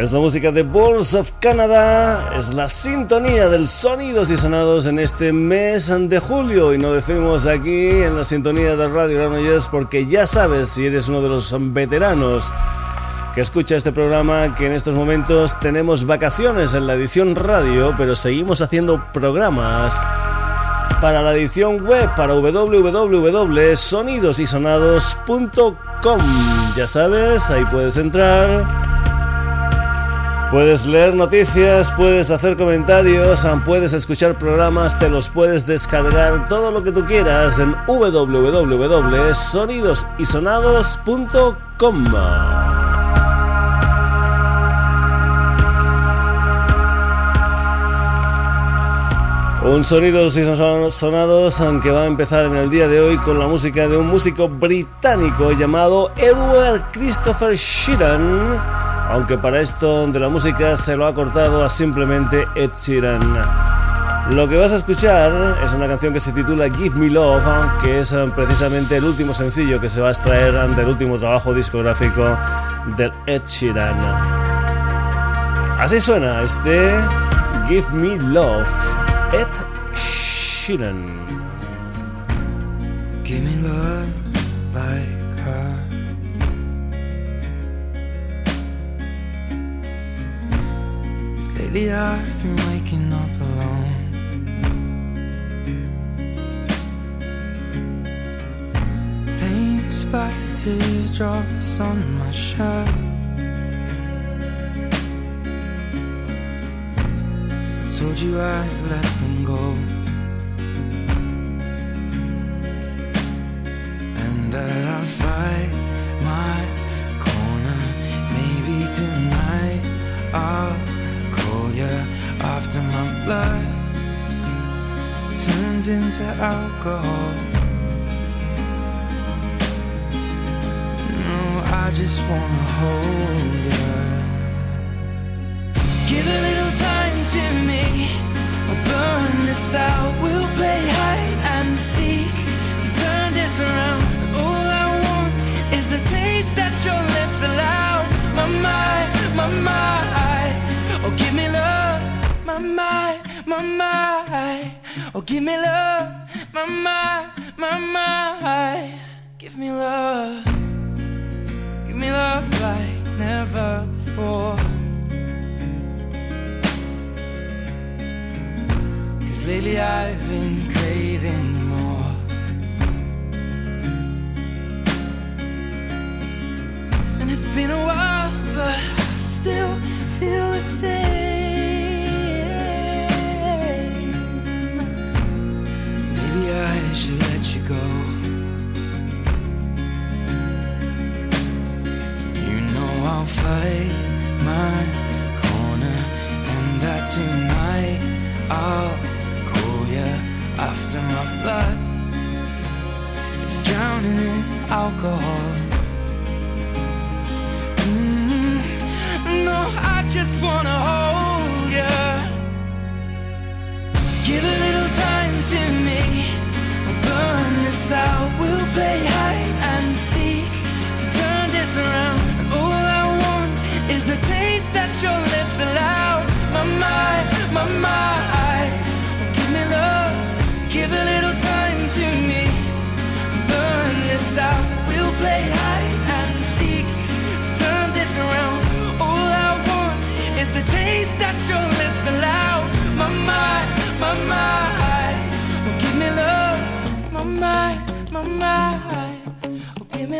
Es la música de Bulls of Canada, es la sintonía del sonidos y sonados en este mes de julio. Y no decimos aquí en la sintonía de Radio Granollers porque ya sabes si eres uno de los veteranos que escucha este programa que en estos momentos tenemos vacaciones en la edición radio pero seguimos haciendo programas para la edición web para www.sonidosysonados.com ya sabes, ahí puedes entrar Puedes leer noticias, puedes hacer comentarios, puedes escuchar programas, te los puedes descargar, todo lo que tú quieras en www.sonidosysonados.com. Un Sonidos y Sonados aunque va a empezar en el día de hoy con la música de un músico británico llamado Edward Christopher Sheeran aunque para esto de la música se lo ha cortado a simplemente Ed Sheeran. Lo que vas a escuchar es una canción que se titula Give Me Love, que es eh, precisamente el último sencillo que se va a extraer del último trabajo discográfico del Ed Sheeran. Así suena este Give Me Love, Ed Sheeran. Lately I've been waking up alone. Pain splattered teardrops on my shirt. I told you I'd let them go. And that I'll fight my corner. Maybe tonight I'll after my blood turns into alcohol. No, I just wanna hold you. Give a little time to me. We'll burn this out. We'll play hide and seek to turn this around. All I want is the taste that your lips allow. My mind, my mind. Oh, give me love my my mind. Oh, give me love, my mind, my mind. Give me love, give me love like never before. Cause lately I've been craving more. And it's been a while, but I still feel the same. I should let you go. You know I'll fight my corner, and that tonight I'll call you after my blood. It's drowning in alcohol. Mm, no, I just wanna hold you. Give a to me this out. We'll play hide and seek to turn this around. All I want is the taste that your lips allow. My mind, my mind. Give me love, give a little time to me. Burn this out. We'll play hide and seek to turn this around. All I want is the taste that your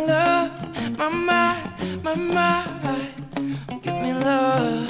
me love, my, my, my, my. Oh, give me love.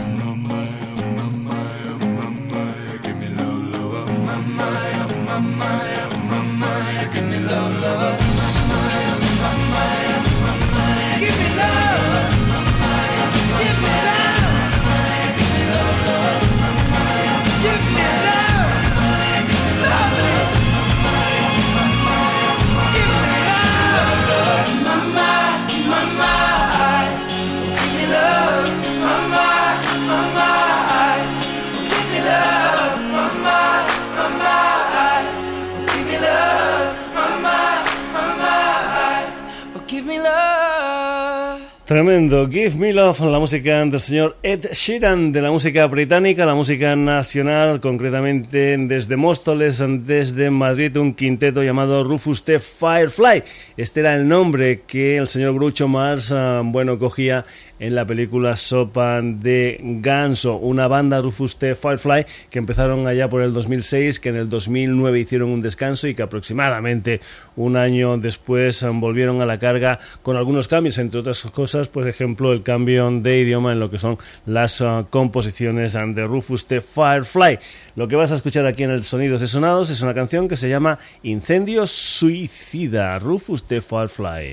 Tremendo. Give Me Love, la música del señor Ed Sheeran, de la música británica, la música nacional, concretamente desde Móstoles, desde Madrid, un quinteto llamado Rufus T. Firefly. Este era el nombre que el señor Grucho Mars, ah, bueno, cogía en la película Sopa de Ganso, una banda Rufus T. Firefly que empezaron allá por el 2006, que en el 2009 hicieron un descanso y que aproximadamente un año después volvieron a la carga con algunos cambios, entre otras cosas, por ejemplo, el cambio de idioma en lo que son las ah, composiciones de Rufus T. Firefly. Lo que vas a escuchar aquí en el Sonidos de Sonados es una canción que se llama Incendio Suicida, Rufus T. Firefly.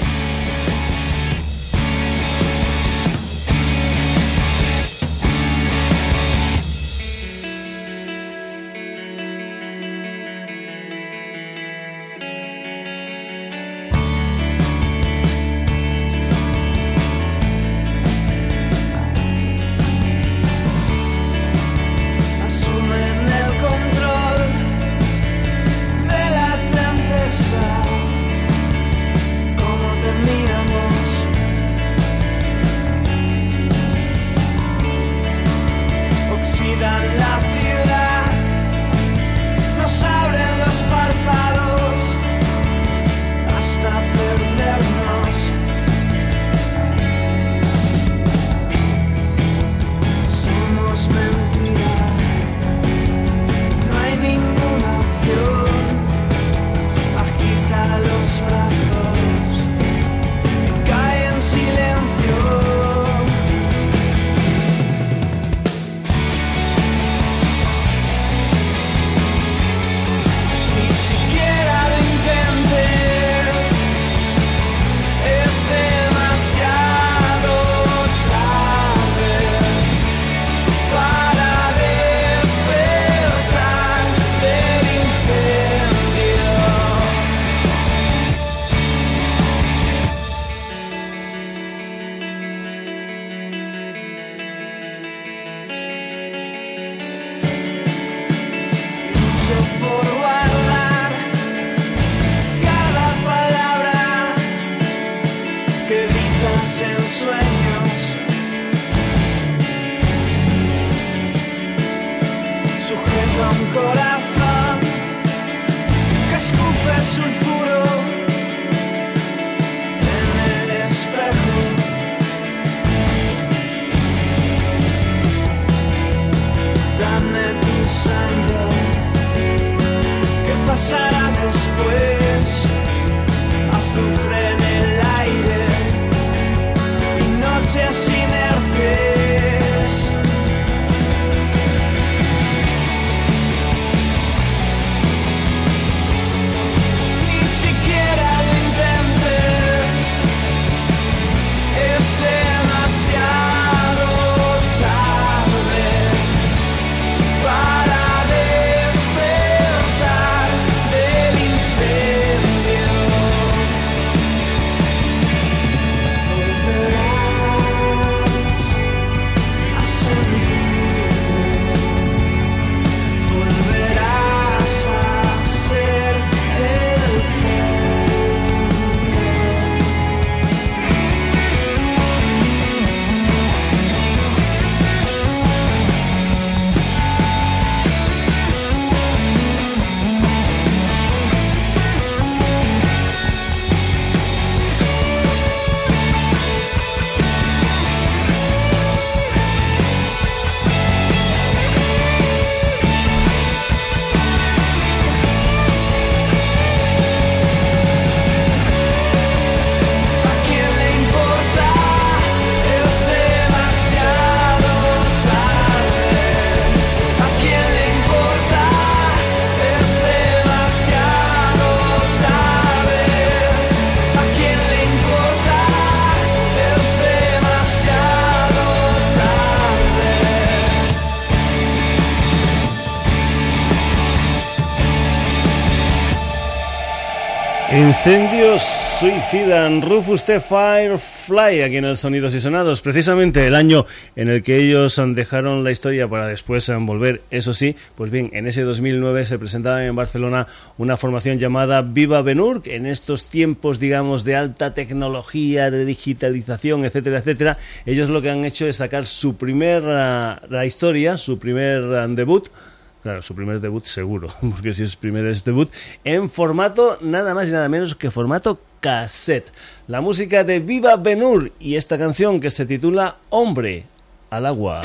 Incendios suicidan. Rufus T. Firefly aquí en el Sonidos y Sonados, precisamente el año en el que ellos dejaron la historia para después volver, eso sí, pues bien, en ese 2009 se presentaba en Barcelona una formación llamada Viva Benur, en estos tiempos, digamos, de alta tecnología, de digitalización, etcétera, etcétera, ellos lo que han hecho es sacar su primera la historia, su primer uh, debut, Claro, su primer debut seguro, porque si es primer debut, en formato nada más y nada menos que formato cassette. La música de Viva Benur y esta canción que se titula Hombre al agua.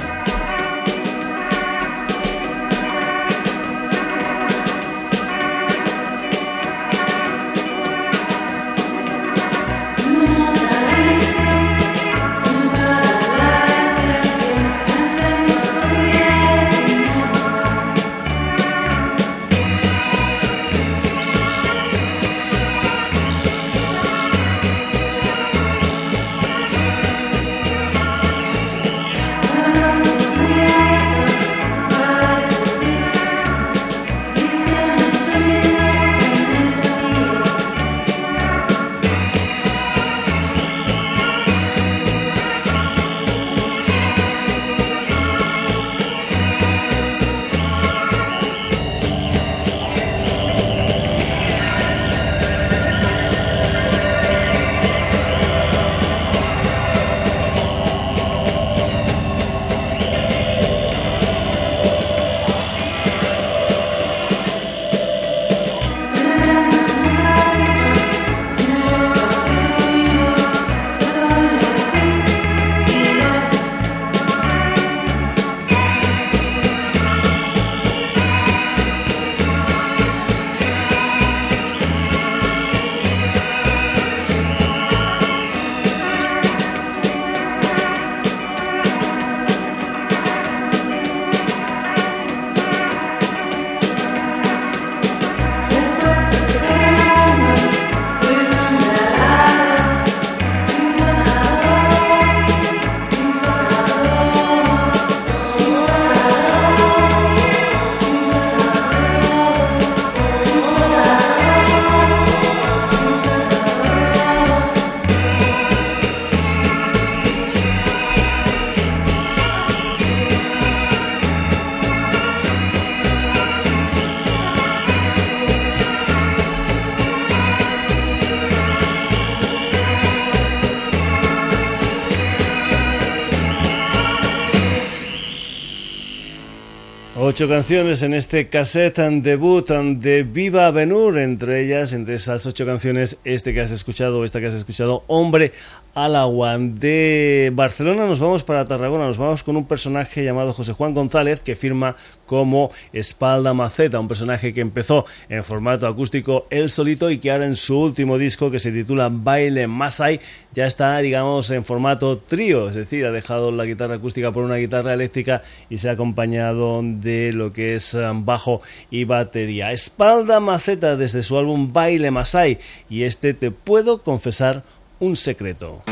Ocho canciones en este cassette and debut de Viva Benur, entre ellas, entre esas ocho canciones, este que has escuchado, esta que has escuchado, Hombre al agua. De Barcelona nos vamos para Tarragona, nos vamos con un personaje llamado José Juan González que firma como Espalda Maceta, un personaje que empezó en formato acústico él solito y que ahora en su último disco que se titula Baile Masai ya está, digamos, en formato trío, es decir, ha dejado la guitarra acústica por una guitarra eléctrica y se ha acompañado de lo que es um, bajo y batería. Espalda Maceta desde su álbum Baile Masai y este te puedo confesar un secreto.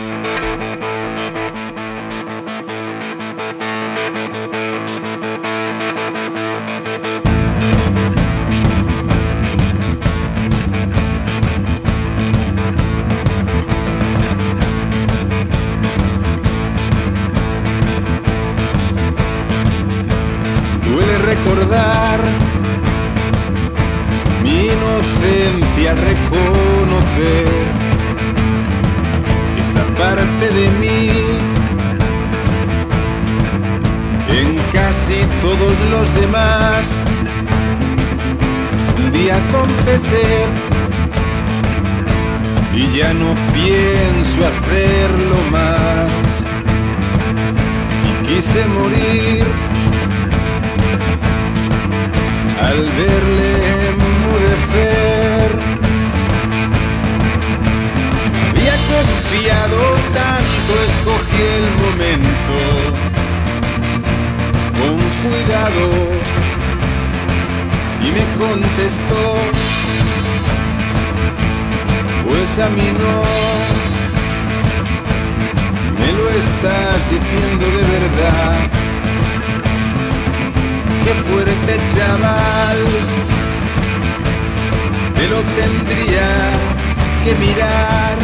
contestó pues o no Me lo estás diciendo de verdad. Qué fuerte chaval, te lo tendrías que mirar.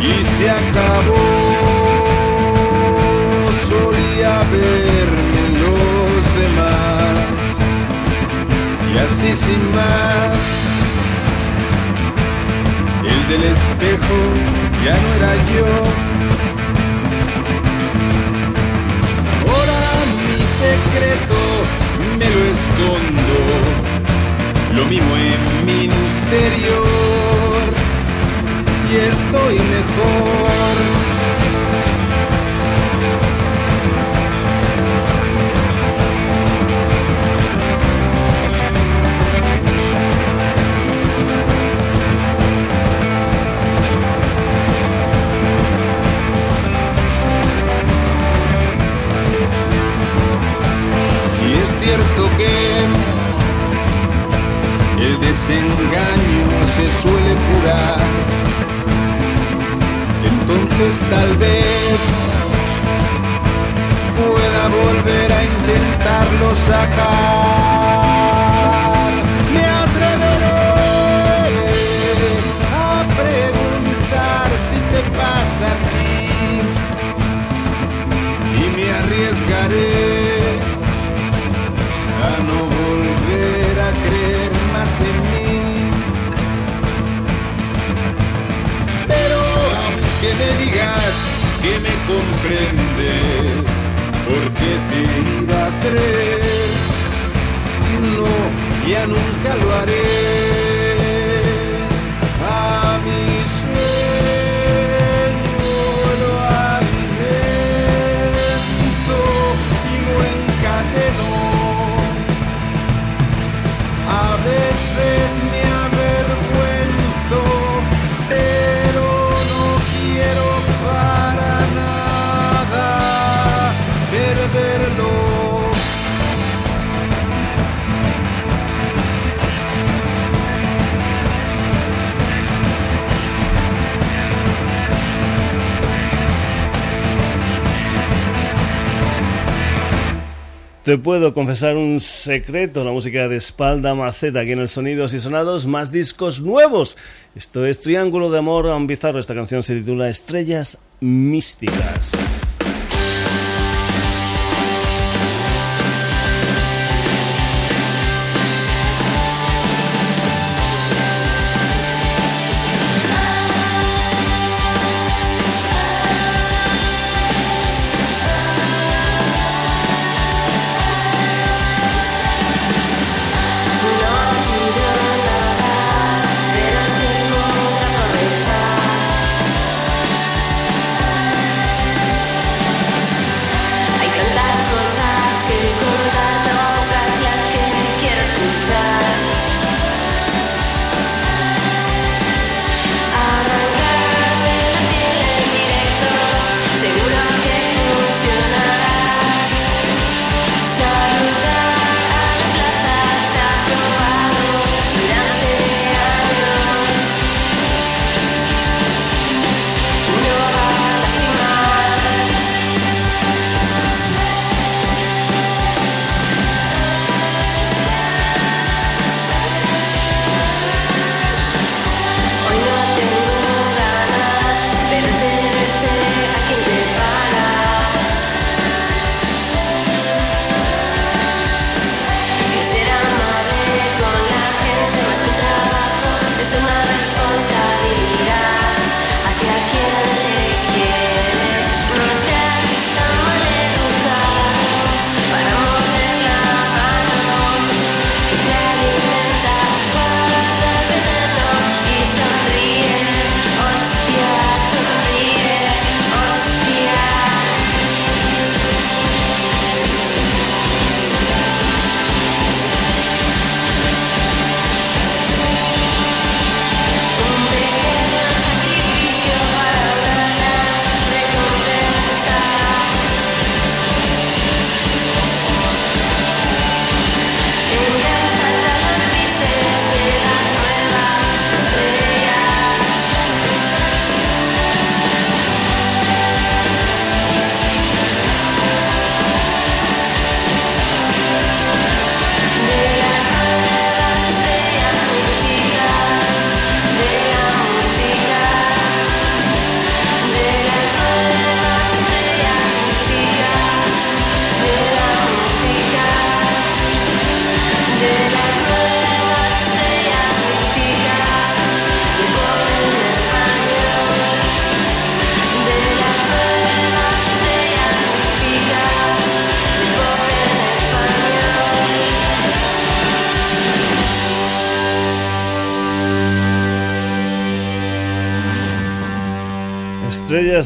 Y se acabó, solía ver. Así sin más. El del espejo ya no era yo. Ahora mi secreto me lo escondo, lo mismo en mi interior y estoy mejor. Desengaño se suele curar. Entonces tal vez pueda volver a intentarlo sacar. Me atreveré a preguntar si te pasa a ti y me arriesgaré. Que me comprendes, porque te iba a creer. No, ya nunca lo haré. Te puedo confesar un secreto, la música de espalda maceta aquí en el Sonidos y Sonados, más discos nuevos. Esto es Triángulo de Amor Bizarro, esta canción se titula Estrellas Místicas.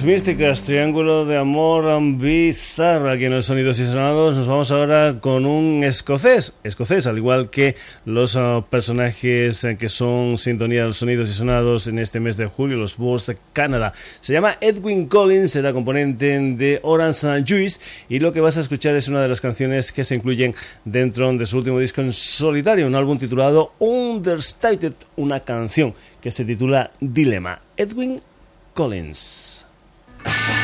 Místicas, triángulo de amor bizarro aquí en los sonidos y sonados. Nos vamos ahora con un escocés, escocés, al igual que los ah, personajes eh, que son sintonía de los sonidos y sonados en este mes de julio, los Bulls Canadá. Se llama Edwin Collins, será componente de Orange Juice y lo que vas a escuchar es una de las canciones que se incluyen dentro de su último disco en solitario, un álbum titulado Understated, una canción que se titula Dilema. Edwin Collins. Thank you.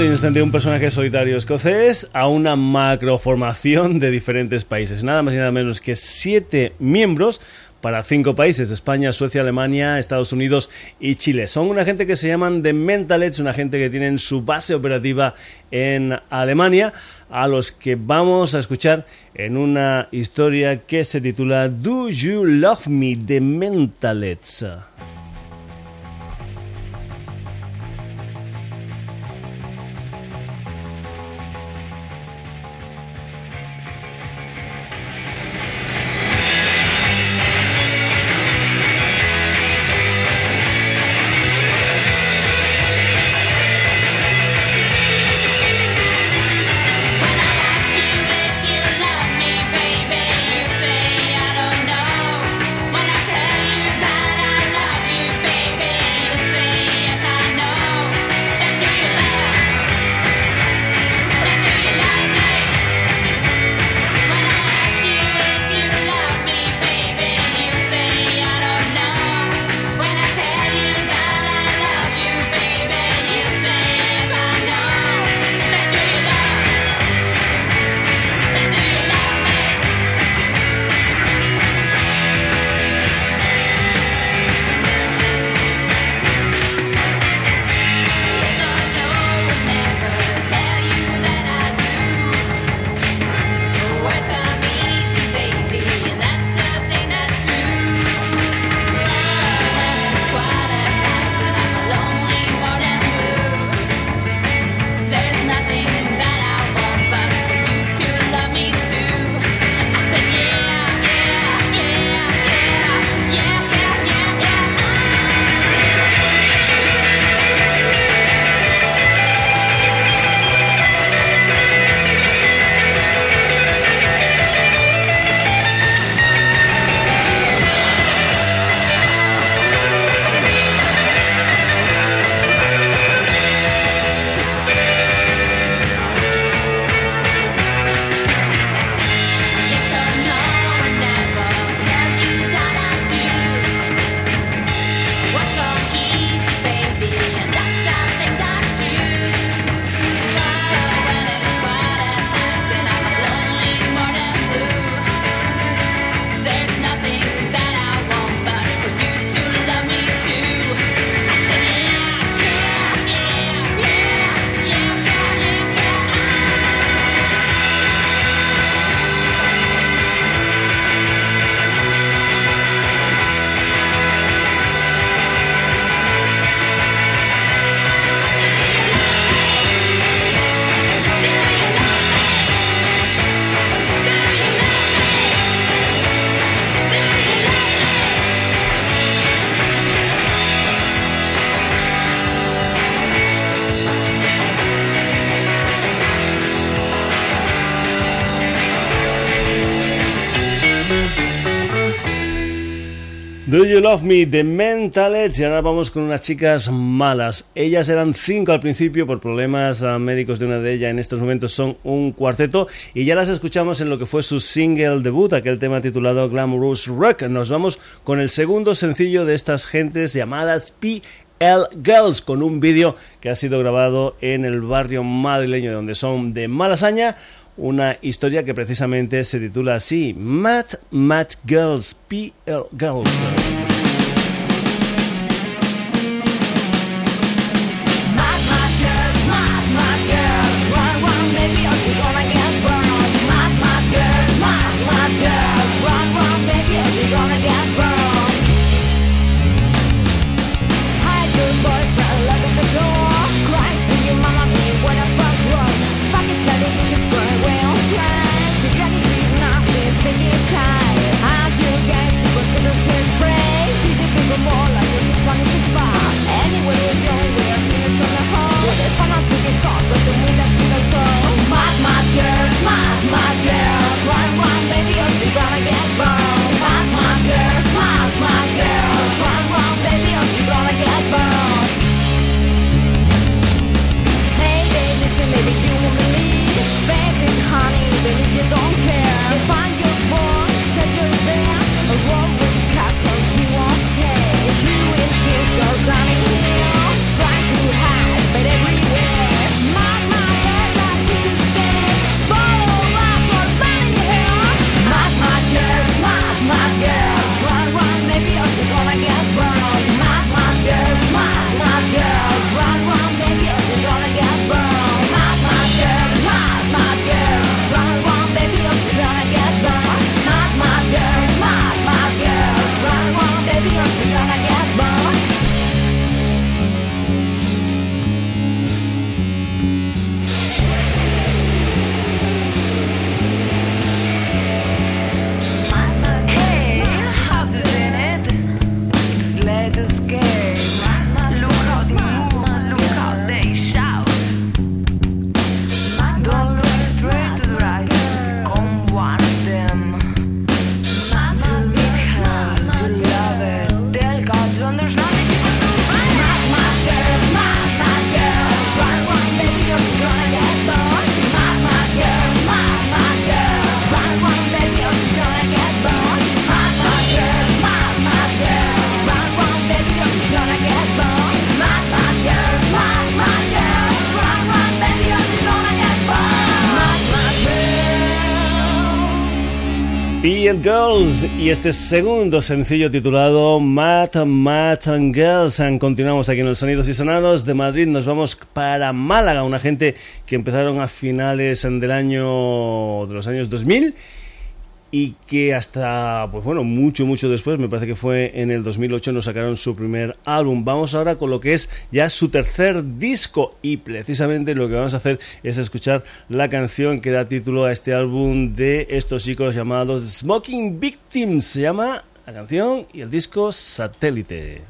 Collins de un personaje solitario escocés a una macroformación de diferentes países. Nada más y nada menos que siete miembros para cinco países, España, Suecia, Alemania, Estados Unidos y Chile. Son una gente que se llaman The Mentalets, una gente que tienen su base operativa en Alemania, a los que vamos a escuchar en una historia que se titula Do You Love Me, The Mentalets. Love Me de Mentalets y ahora vamos con unas chicas malas. Ellas eran cinco al principio por problemas ah, médicos de una de ellas. En estos momentos son un cuarteto y ya las escuchamos en lo que fue su single debut, aquel tema titulado Glamorous Rock. Nos vamos con el segundo sencillo de estas gentes llamadas PL Girls con un vídeo que ha sido grabado en el barrio madrileño donde son de Malasaña una historia que precisamente se titula así, Mad Mad Girls, PL Girls. Girls y este segundo sencillo titulado Matt Matt and Girls. Continuamos aquí en los Sonidos y Sonados de Madrid. Nos vamos para Málaga, una gente que empezaron a finales del año de los años 2000 y que hasta, pues bueno, mucho, mucho después, me parece que fue en el 2008, nos sacaron su primer álbum. Vamos ahora con lo que es ya su tercer disco y precisamente lo que vamos a hacer es escuchar la canción que da título a este álbum de estos chicos llamados Smoking Victims. Se llama la canción y el disco Satélite.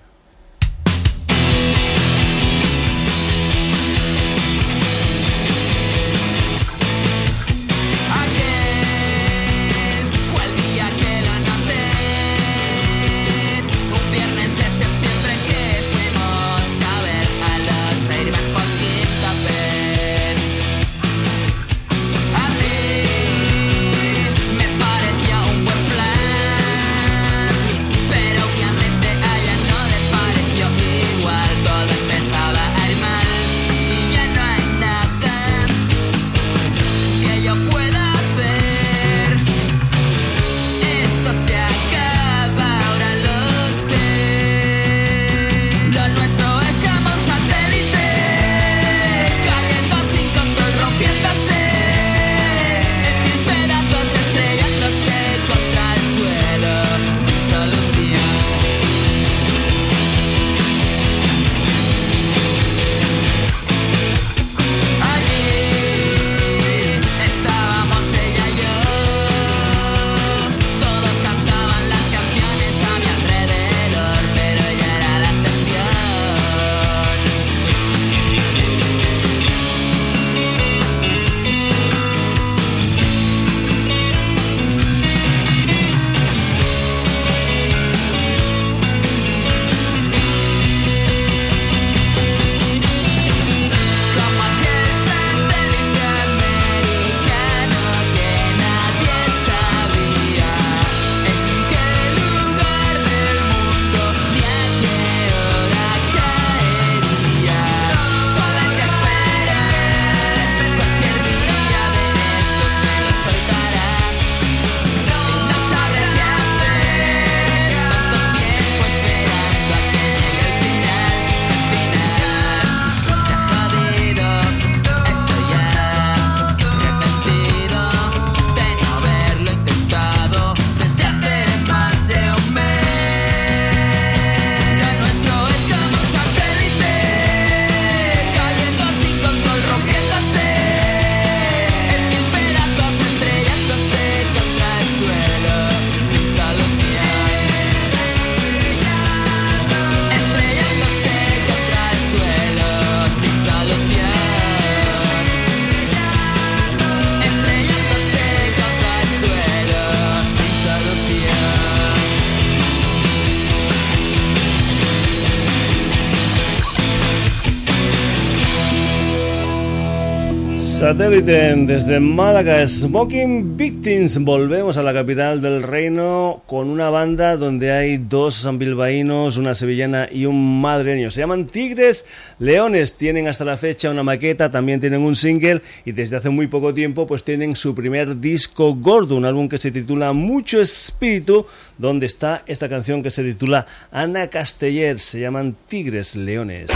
Desde Málaga, Smoking Victims. Volvemos a la capital del reino con una banda donde hay dos bilbaínos, una sevillana y un madrileño. Se llaman Tigres Leones. Tienen hasta la fecha una maqueta, también tienen un single y desde hace muy poco tiempo pues tienen su primer disco gordo, un álbum que se titula Mucho Espíritu, donde está esta canción que se titula Ana Casteller. Se llaman Tigres Leones.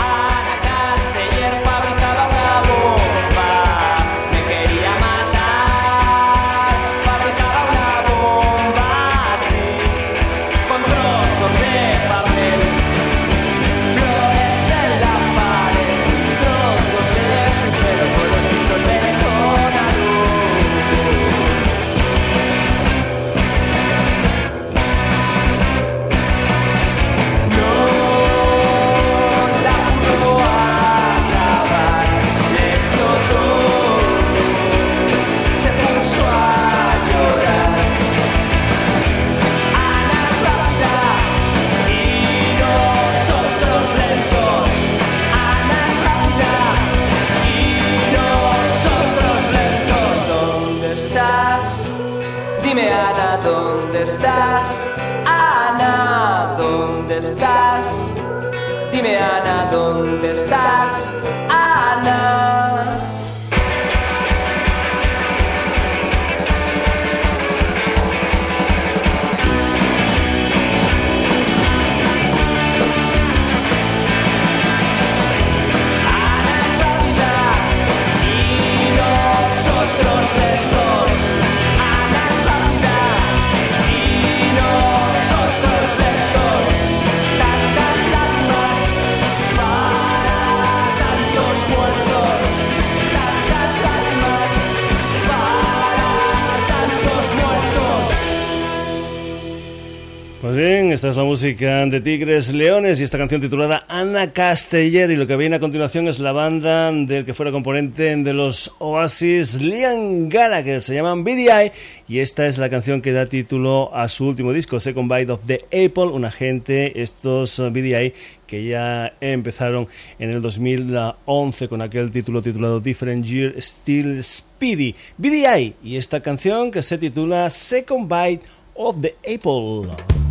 Dónde estás, Ana. Esta es la música de Tigres Leones y esta canción titulada Ana Casteller. Y lo que viene a continuación es la banda del que fuera componente de los Oasis, Liam Gallagher, se llaman BDI y esta es la canción que da título a su último disco, Second Bite of the Apple, una gente, estos BDI que ya empezaron en el 2011 con aquel título titulado Different Year Still Speedy, BDI y esta canción que se titula Second Bite of the Apple.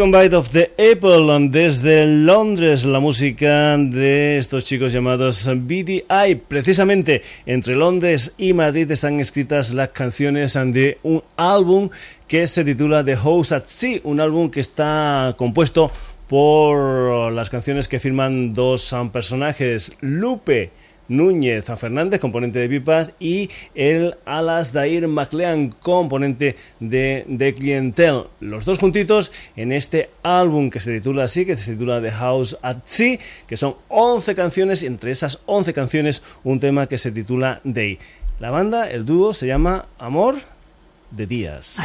Second Bite of the Apple desde Londres, la música de estos chicos llamados BDI. Precisamente entre Londres y Madrid están escritas las canciones de un álbum que se titula The House at Sea, un álbum que está compuesto por las canciones que firman dos personajes, Lupe Núñez Fernández, componente de Pipas, y el Alas Dair McLean, componente de, de Clientel. Los dos juntitos en este álbum que se titula así, que se titula The House at Sea, que son 11 canciones, y entre esas 11 canciones un tema que se titula Day. La banda, el dúo, se llama Amor de Días.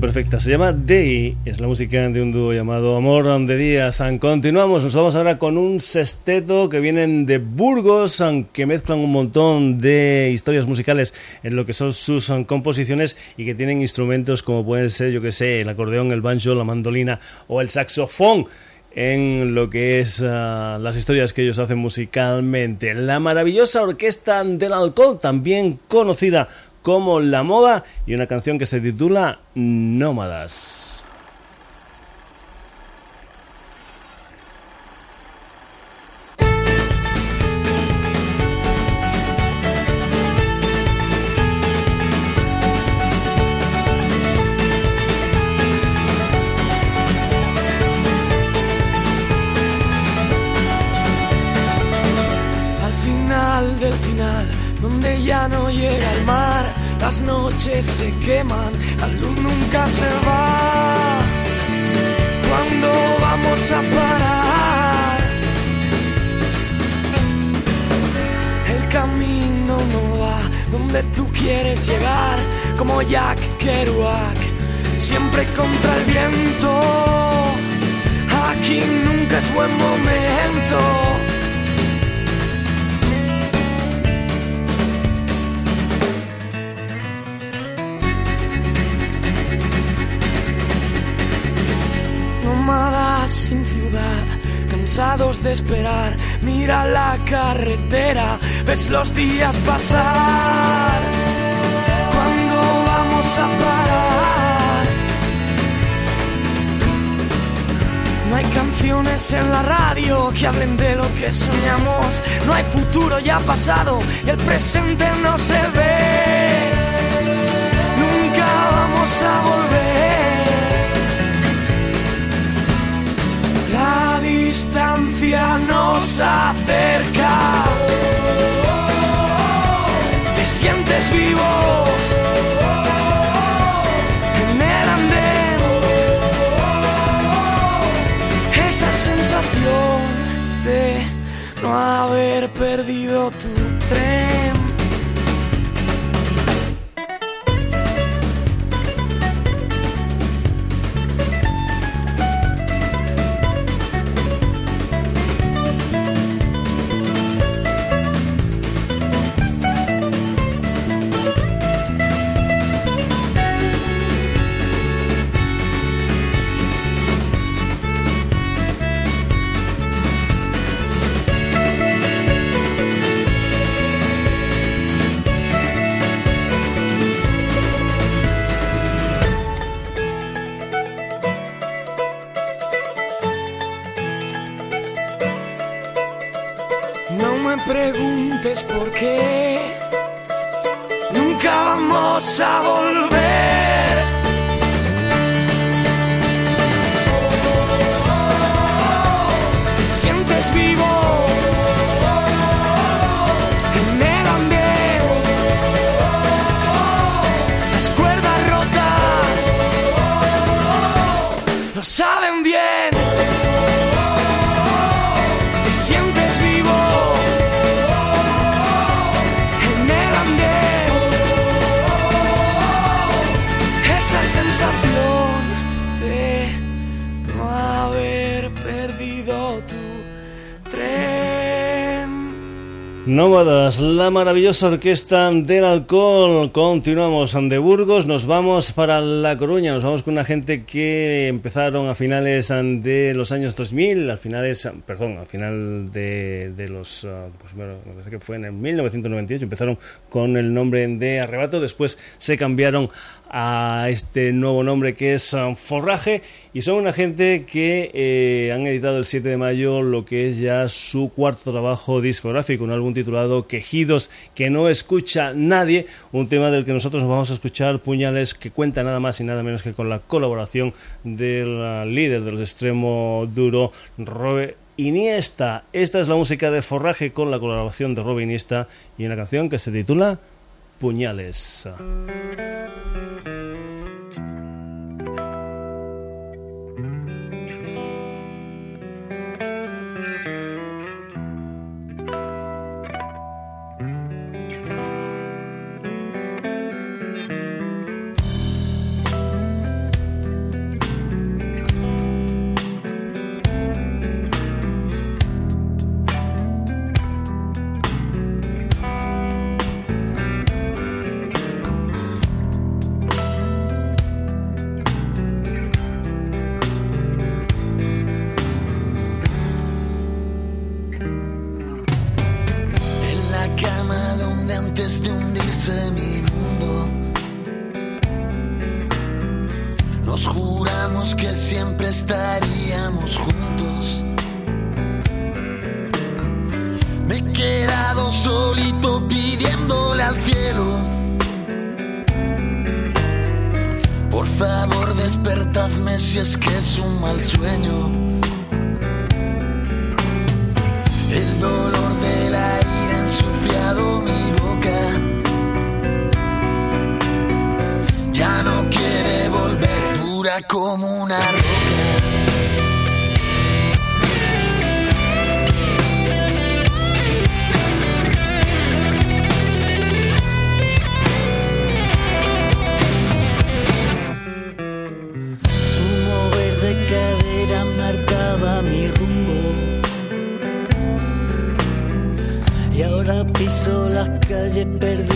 Perfecta. Se llama Day, es la música de un dúo llamado Amor de Días. Continuamos, nos vamos ahora con un sexteto que vienen de Burgos, que mezclan un montón de historias musicales en lo que son sus composiciones y que tienen instrumentos como pueden ser, yo que sé, el acordeón, el banjo, la mandolina o el saxofón en lo que es ah, las historias que ellos hacen musicalmente. La maravillosa orquesta del alcohol, también conocida como La Moda y una canción que se titula Nómadas. Noches se queman, la luz nunca se va. ¿Cuándo vamos a parar? El camino no va donde tú quieres llegar, como Jack Kerouac, siempre contra el viento. Aquí nunca es buen momento. Cansados de esperar, mira la carretera, ves los días pasar. ¿Cuándo vamos a parar? No hay canciones en la radio que hablen de lo que soñamos, no hay futuro ya pasado y el presente no se ve. Nunca vamos a volver. La distancia nos acerca. Te sientes vivo en el andén. Esa sensación de no haber perdido tu tren. Nómadas, la maravillosa orquesta del alcohol. Continuamos de Burgos, nos vamos para La Coruña, nos vamos con una gente que empezaron a finales de los años 2000, a finales, perdón, a final de, de los, ah, pues bueno, me parece que fue en el 1998, empezaron con el nombre de Arrebato, después se cambiaron a este nuevo nombre que es Forraje y son una gente que eh, han editado el 7 de mayo lo que es ya su cuarto trabajo discográfico, un álbum titulado Quejidos que no escucha nadie, un tema del que nosotros nos vamos a escuchar puñales que cuenta nada más y nada menos que con la colaboración del líder de los extremo duro, Robe Iniesta. Esta es la música de Forraje con la colaboración de Robe Iniesta y una canción que se titula Puñales. Juramos que siempre estaríamos juntos. Me he quedado solito pidiéndole al cielo. Por favor despertadme si es que es un mal sueño. El dolor de la ira ha ensuciado mi boca. no quiere volver, como una roca. piso las calles perdidas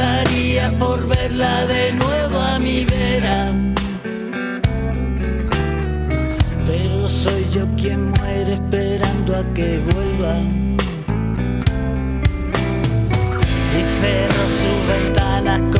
Mataría por verla de nuevo a mi vera. Pero soy yo quien muere esperando a que vuelva. Y cerro sus ventanas con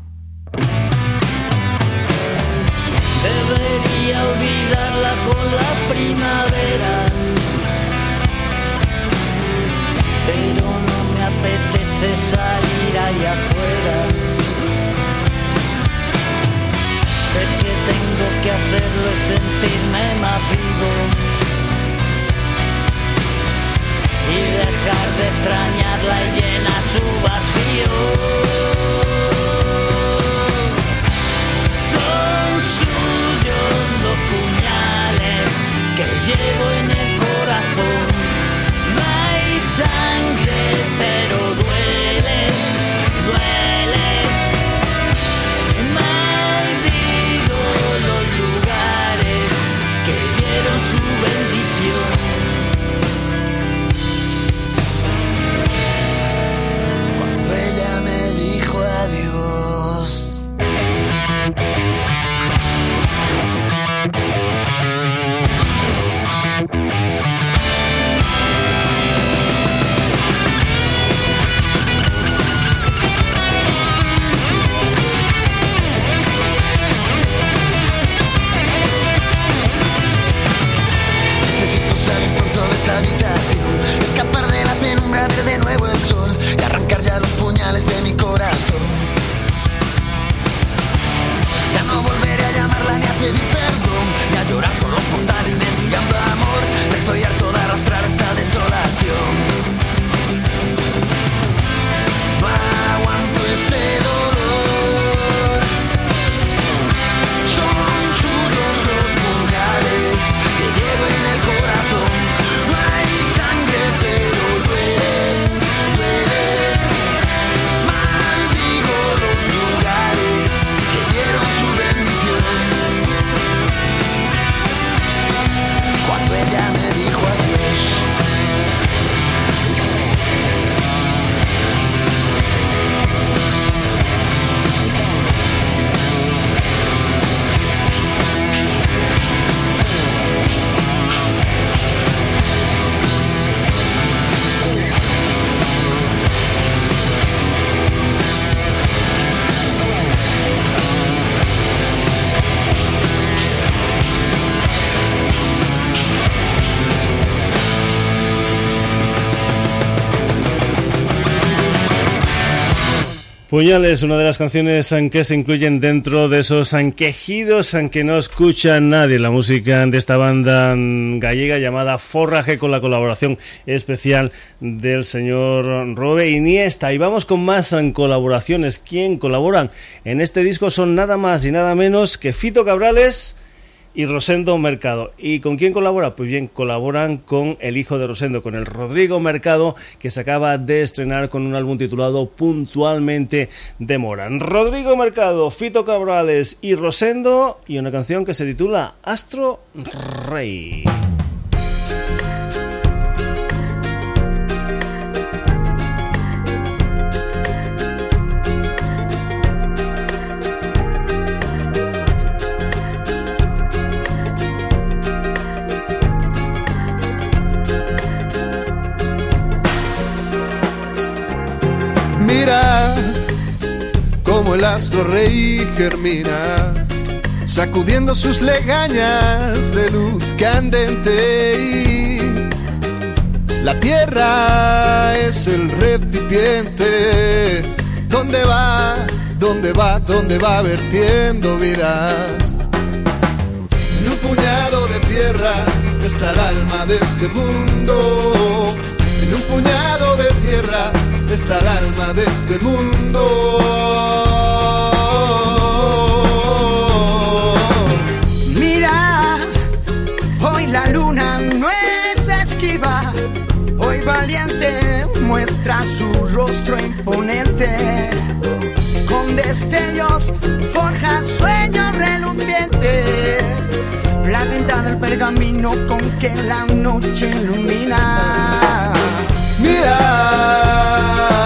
Debería olvidarla con la primavera. Pero no me apetece salir ahí afuera. Sé que tengo que hacerlo y sentirme más vivo y dejar de extrañarla y llena su vacío. Llevo en el Puñales, una de las canciones que se incluyen dentro de esos quejidos que no escucha nadie. La música de esta banda gallega llamada Forraje con la colaboración especial del señor Robe Iniesta. Y vamos con más colaboraciones. ¿Quién colaboran en este disco? Son nada más y nada menos que Fito Cabrales y Rosendo Mercado. ¿Y con quién colabora? Pues bien, colaboran con el hijo de Rosendo, con el Rodrigo Mercado, que se acaba de estrenar con un álbum titulado Puntualmente Demoran. Rodrigo Mercado, Fito Cabrales y Rosendo, y una canción que se titula Astro Rey. El astro rey germina, sacudiendo sus legañas de luz candente. Y la tierra es el recipiente donde va, donde va, donde va vertiendo vida. En un puñado de tierra está el alma de este mundo. En un puñado de tierra está el alma de este mundo. La luna no es esquiva, hoy valiente muestra su rostro imponente. Con destellos forja sueños relucientes, la tinta del pergamino con que la noche ilumina. Mira.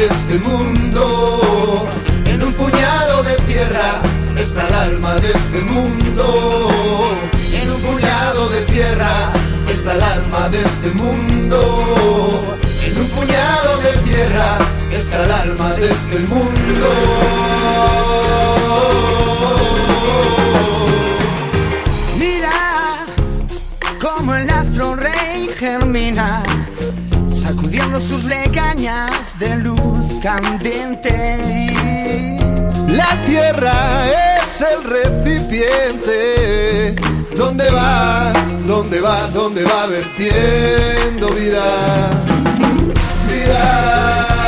De este mundo. En un puñado de tierra está el alma de este mundo. En un puñado de tierra está el alma de este mundo. En un puñado de tierra está el alma de este mundo. Sus legañas de luz candente. La tierra es el recipiente donde va, donde va, donde va vertiendo vida. Vida.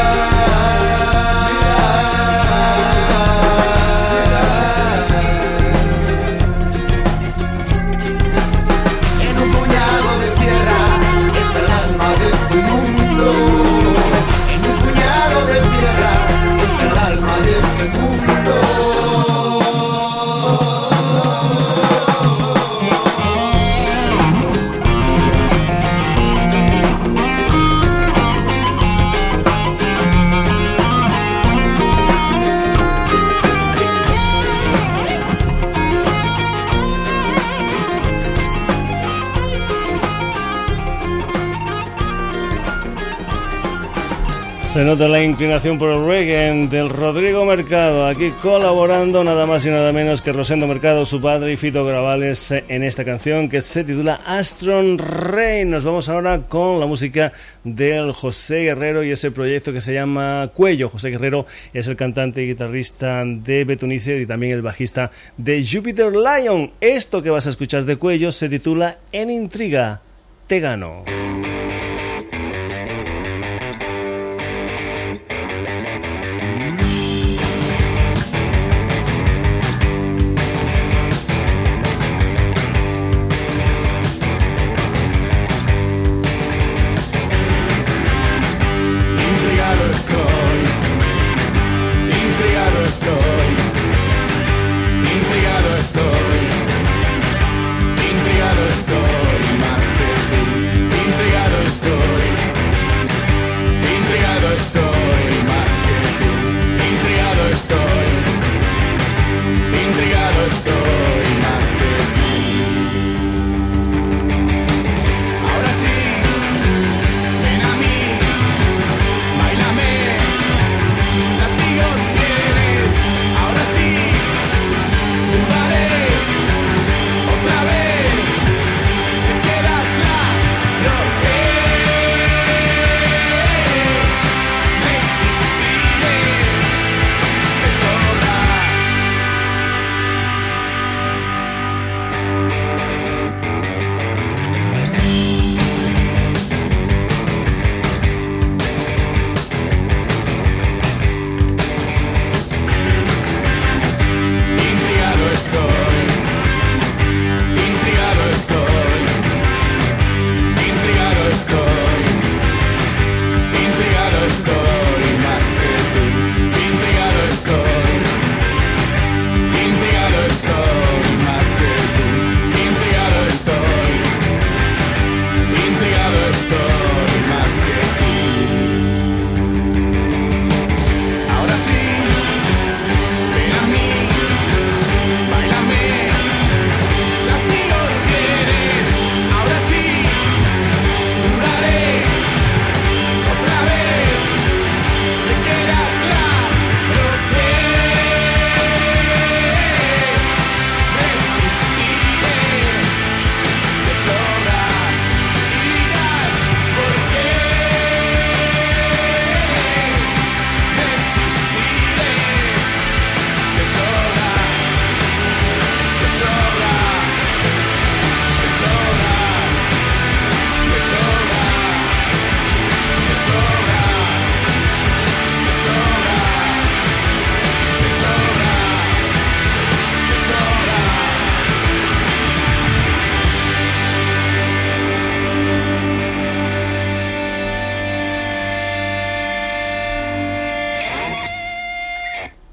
Se nota la inclinación por el reggae del Rodrigo Mercado, aquí colaborando nada más y nada menos que Rosendo Mercado, su padre y Fito Gravales en esta canción que se titula Astron Rey. Nos vamos ahora con la música del José Guerrero y ese proyecto que se llama Cuello. José Guerrero es el cantante y guitarrista de Betunice y también el bajista de Jupiter Lion. Esto que vas a escuchar de Cuello se titula En Intriga, Te Gano.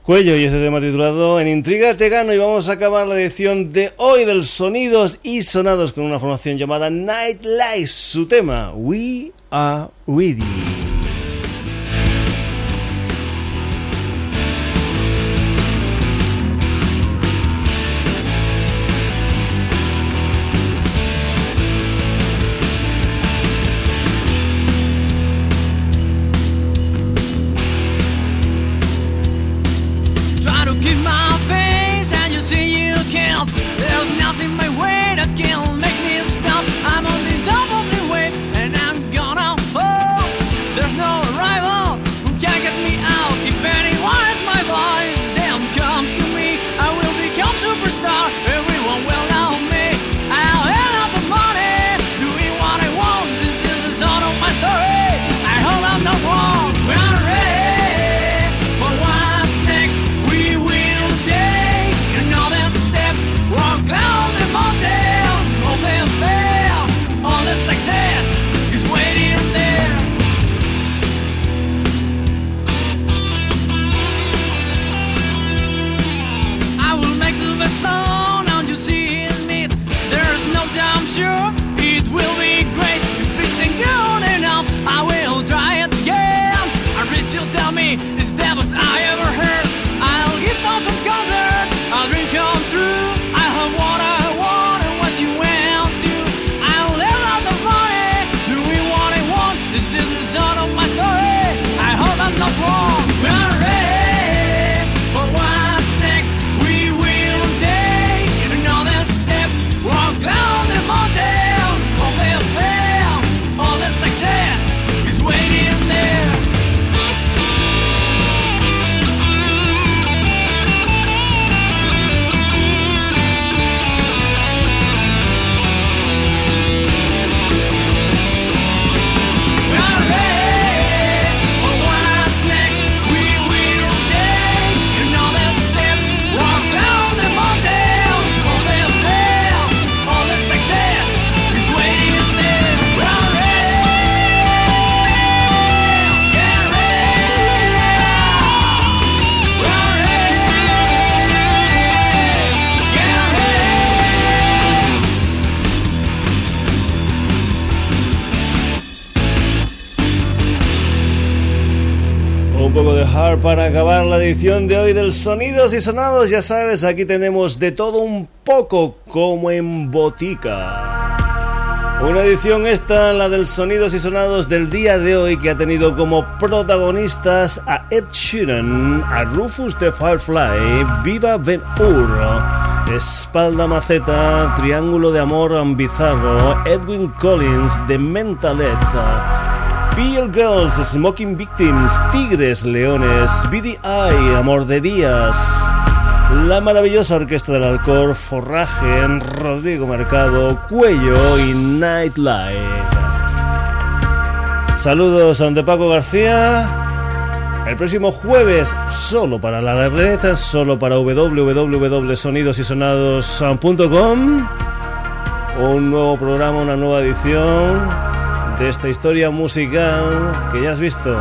Cuello y este tema titulado En Intriga te gano y vamos a acabar la edición de hoy del Sonidos y Sonados con una formación llamada Night Lights, su tema We Are Para acabar la edición de hoy del Sonidos y Sonados. Ya sabes, aquí tenemos de todo un poco como en botica. Una edición esta, la del Sonidos y Sonados del día de hoy, que ha tenido como protagonistas a Ed Sheeran, a Rufus the Firefly, Viva Ben Hur, Espalda Maceta, Triángulo de Amor Bizarro, Edwin Collins, The Mental Beer Girls, Smoking Victims, Tigres, Leones, BDI, Amor de Días, la maravillosa Orquesta del Alcor, Forraje, Rodrigo Mercado, Cuello y Nightlife. Saludos a donde Paco García. El próximo jueves, solo para la red, solo para www.sonidosysonados.com. Un nuevo programa, una nueva edición de esta historia musical que ya has visto.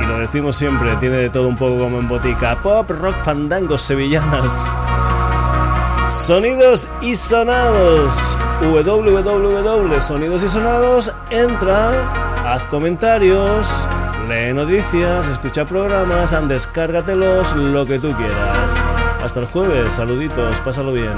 Y lo decimos siempre, tiene de todo un poco como en botica. Pop, rock, fandangos, sevillanas. Sonidos y sonados. www.sonidos y sonados. Entra, haz comentarios, lee noticias, escucha programas, descárgatelos, lo que tú quieras. Hasta el jueves, saluditos, pásalo bien.